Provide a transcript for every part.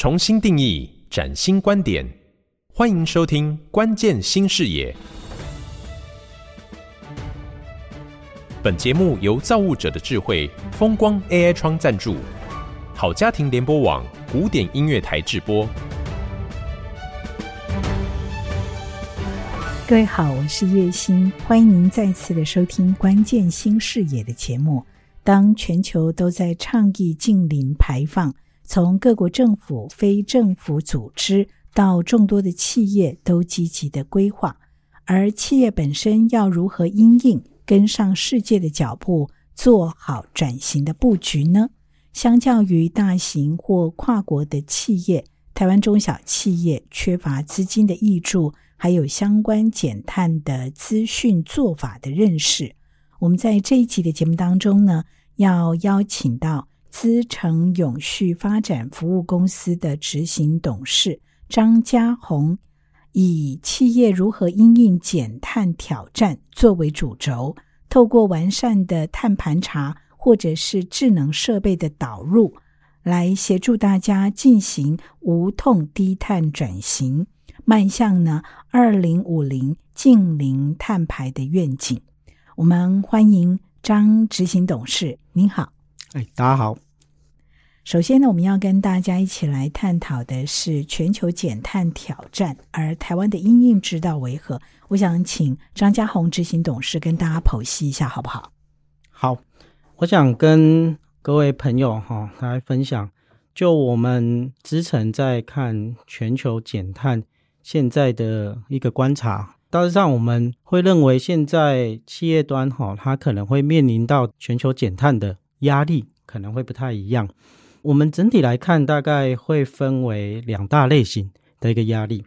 重新定义，崭新观点，欢迎收听《关键新视野》。本节目由造物者的智慧风光 AI 窗赞助，好家庭联播网古典音乐台制播。各位好，我是叶欣，欢迎您再次的收听《关键新视野》的节目。当全球都在倡议净零排放，从各国政府、非政府组织到众多的企业都积极的规划，而企业本身要如何因应跟上世界的脚步，做好转型的布局呢？相较于大型或跨国的企业，台湾中小企业缺乏资金的挹注，还有相关减碳的资讯做法的认识。我们在这一集的节目当中呢，要邀请到。资诚永续发展服务公司的执行董事张家宏，以企业如何因应减碳挑战作为主轴，透过完善的碳盘查或者是智能设备的导入，来协助大家进行无痛低碳转型，迈向呢二零五零净零碳排的愿景。我们欢迎张执行董事，您好。哎，大家好。首先呢，我们要跟大家一起来探讨的是全球减碳挑战，而台湾的因应之道为何？我想请张家宏执行董事跟大家剖析一下，好不好？好，我想跟各位朋友哈来分享，就我们之前在看全球减碳现在的一个观察，大致上我们会认为，现在企业端哈，它可能会面临到全球减碳的。压力可能会不太一样。我们整体来看，大概会分为两大类型的一个压力。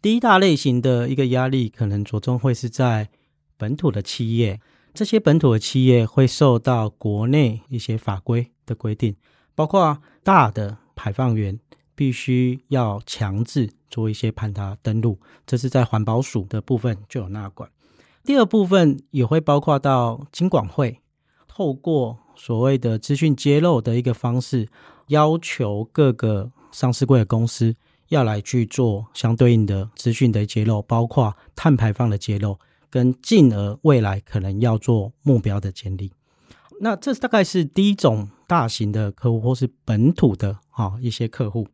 第一大类型的一个压力，可能着重会是在本土的企业。这些本土的企业会受到国内一些法规的规定，包括大的排放源必须要强制做一些盘查登录，这是在环保署的部分就有纳管。第二部分也会包括到金管会。透过所谓的资讯揭露的一个方式，要求各个上市柜的公司要来去做相对应的资讯的揭露，包括碳排放的揭露，跟进而未来可能要做目标的建立。那这大概是第一种大型的客户或是本土的啊一些客户。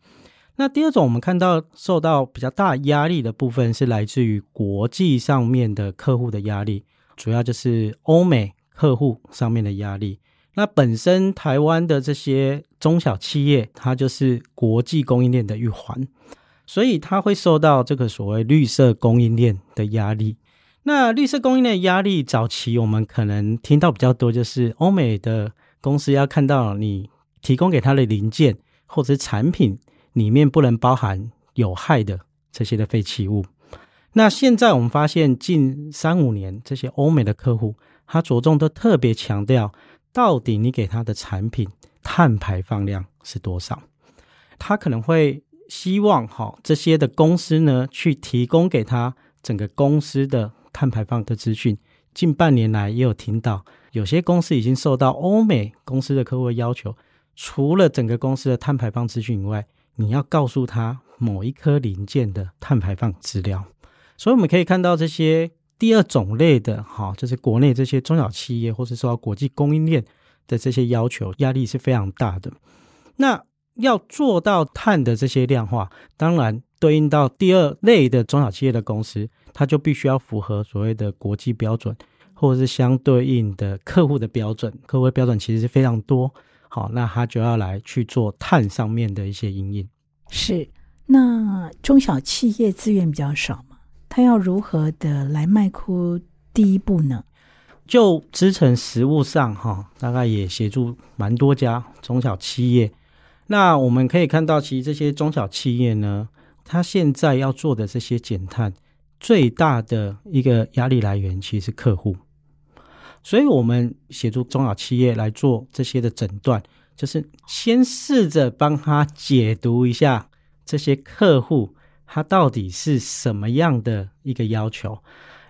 那第二种我们看到受到比较大压力的部分是来自于国际上面的客户的压力，主要就是欧美。客户上面的压力，那本身台湾的这些中小企业，它就是国际供应链的一环，所以它会受到这个所谓绿色供应链的压力。那绿色供应链的压力，早期我们可能听到比较多，就是欧美的公司要看到你提供给他的零件或者产品里面不能包含有害的这些的废弃物。那现在我们发现，近三五年这些欧美的客户。他着重都特别强调，到底你给他的产品碳排放量是多少？他可能会希望哈这些的公司呢，去提供给他整个公司的碳排放的资讯。近半年来也有听到，有些公司已经受到欧美公司的客户要求，除了整个公司的碳排放资讯以外，你要告诉他某一颗零件的碳排放资料。所以我们可以看到这些。第二种类的哈，就是国内这些中小企业，或是说国际供应链的这些要求，压力是非常大的。那要做到碳的这些量化，当然对应到第二类的中小企业的公司，它就必须要符合所谓的国际标准，或者是相对应的客户的标准。客户的标准其实是非常多，好，那他就要来去做碳上面的一些因应。是，那中小企业资源比较少。他要如何的来迈出第一步呢？就支撑实务上哈，大概也协助蛮多家中小企业。那我们可以看到，其实这些中小企业呢，他现在要做的这些减碳，最大的一个压力来源其实是客户。所以我们协助中小企业来做这些的诊断，就是先试着帮他解读一下这些客户。它到底是什么样的一个要求？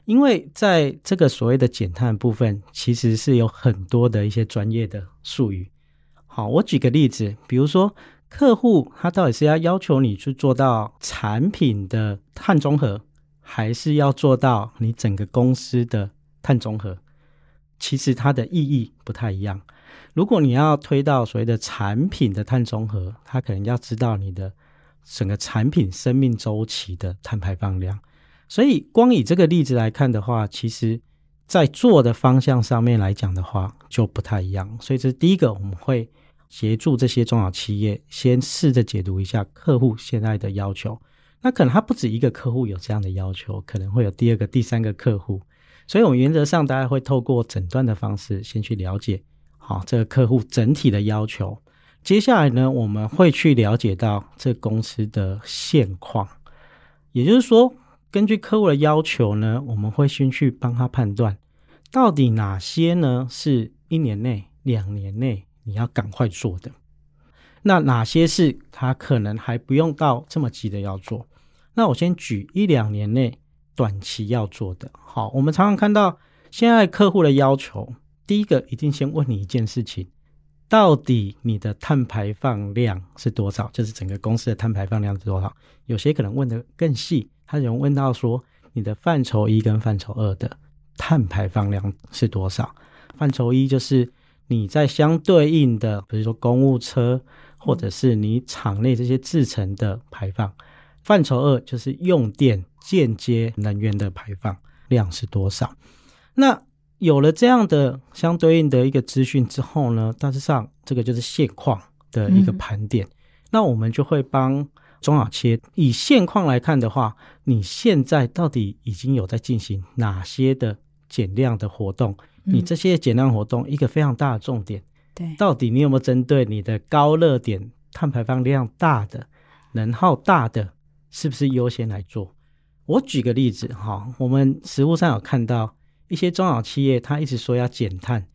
因为在这个所谓的减碳部分，其实是有很多的一些专业的术语。好，我举个例子，比如说客户他到底是要要求你去做到产品的碳中和，还是要做到你整个公司的碳中和？其实它的意义不太一样。如果你要推到所谓的产品的碳中和，他可能要知道你的整个产品生命周期的碳排放量。所以，光以这个例子来看的话，其实在做的方向上面来讲的话，就不太一样。所以，这是第一个，我们会协助这些中小企业先试着解读一下客户现在的要求。那可能他不止一个客户有这样的要求，可能会有第二个、第三个客户。所以，我们原则上大家会透过诊断的方式先去了解。好，这个客户整体的要求，接下来呢，我们会去了解到这公司的现况，也就是说，根据客户的要求呢，我们会先去帮他判断，到底哪些呢是一年内、两年内你要赶快做的，那哪些是他可能还不用到这么急的要做。那我先举一两年内短期要做的。好，我们常常看到现在客户的要求。第一个一定先问你一件事情，到底你的碳排放量是多少？就是整个公司的碳排放量是多少？有些可能问的更细，他有人问到说，你的范畴一跟范畴二的碳排放量是多少？范畴一就是你在相对应的，比如说公务车或者是你厂内这些制成的排放，范畴二就是用电间接能源的排放量是多少？那有了这样的相对应的一个资讯之后呢，大致上这个就是现况的一个盘点。嗯、那我们就会帮中小企业以现况来看的话，你现在到底已经有在进行哪些的减量的活动？嗯、你这些减量活动一个非常大的重点，对，到底你有没有针对你的高热点、碳排放量大的、能耗大的，是不是优先来做？我举个例子哈，我们实物上有看到。一些中小企业，他一直说要减碳，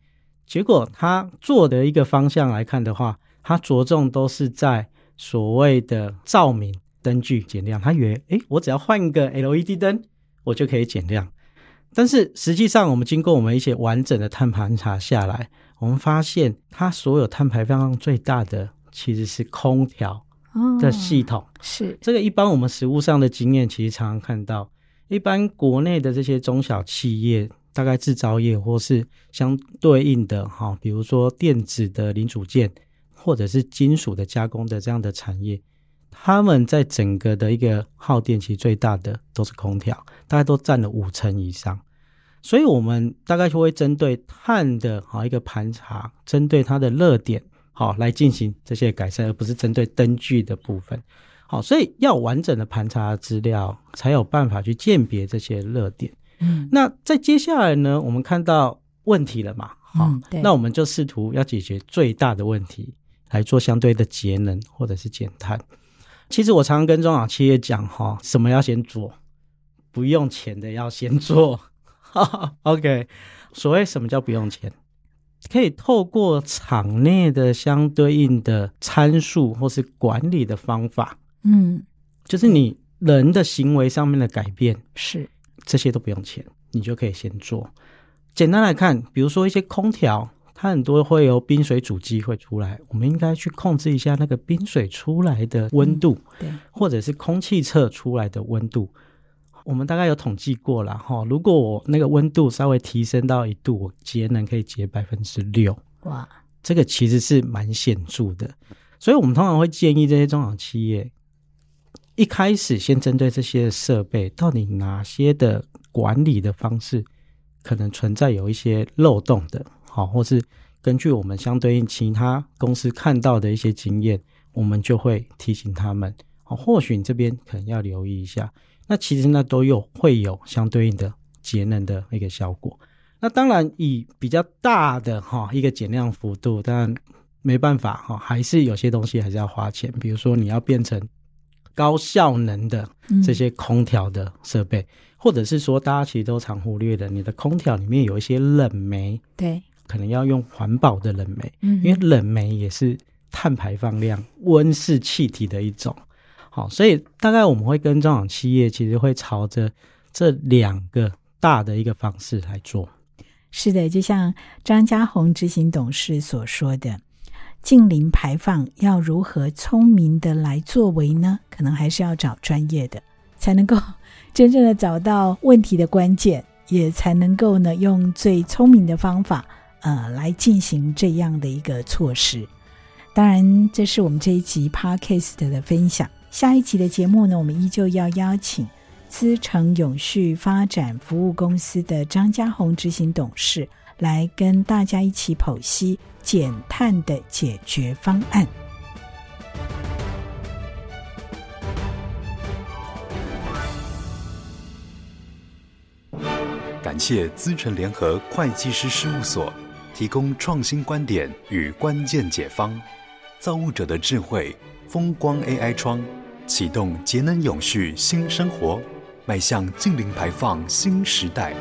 结果他做的一个方向来看的话，他着重都是在所谓的照明灯具减量。他以为，诶，我只要换一个 LED 灯，我就可以减量。但是实际上，我们经过我们一些完整的碳盘查下来，我们发现，它所有碳排放量最大的其实是空调的系统。哦、是这个，一般我们实物上的经验，其实常常看到，一般国内的这些中小企业。大概制造业或是相对应的哈，比如说电子的零组件，或者是金属的加工的这样的产业，他们在整个的一个耗电其实最大的都是空调，大概都占了五成以上。所以，我们大概就会针对碳的好一个盘查，针对它的热点好来进行这些改善，而不是针对灯具的部分。好，所以要完整的盘查资料，才有办法去鉴别这些热点。嗯，那在接下来呢，我们看到问题了嘛？好，嗯，那我们就试图要解决最大的问题，来做相对的节能或者是减碳。其实我常常跟中小企业讲，哈，什么要先做？不用钱的要先做。OK，所谓什么叫不用钱？可以透过厂内的相对应的参数或是管理的方法，嗯，就是你人的行为上面的改变是。这些都不用钱，你就可以先做。简单来看，比如说一些空调，它很多会有冰水主机会出来，我们应该去控制一下那个冰水出来的温度，嗯、对，或者是空气测出来的温度。我们大概有统计过了哈，如果我那个温度稍微提升到一度，我节能可以节百分之六。哇，这个其实是蛮显著的。所以我们通常会建议这些中小企业。一开始先针对这些设备，到底哪些的管理的方式可能存在有一些漏洞的，好，或是根据我们相对应其他公司看到的一些经验，我们就会提醒他们，好，或许你这边可能要留意一下。那其实那都有会有相对应的节能的一个效果。那当然以比较大的哈一个减量幅度，当然没办法哈，还是有些东西还是要花钱，比如说你要变成。高效能的这些空调的设备，嗯、或者是说大家其实都常忽略的，你的空调里面有一些冷媒，对，可能要用环保的冷媒，嗯，因为冷媒也是碳排放量温室气体的一种。好，所以大概我们会跟中小企业其实会朝着这两个大的一个方式来做。是的，就像张家宏执行董事所说的。近零排放要如何聪明的来作为呢？可能还是要找专业的，才能够真正的找到问题的关键，也才能够呢用最聪明的方法，呃，来进行这样的一个措施。当然，这是我们这一集 Podcast 的分享。下一集的节目呢，我们依旧要邀请资诚永续发展服务公司的张家宏执行董事来跟大家一起剖析减碳的解决方案。感谢资诚联合会计师事务所提供创新观点与关键解方。造物者的智慧，风光 AI 窗，启动节能永续新生活，迈向净零排放新时代。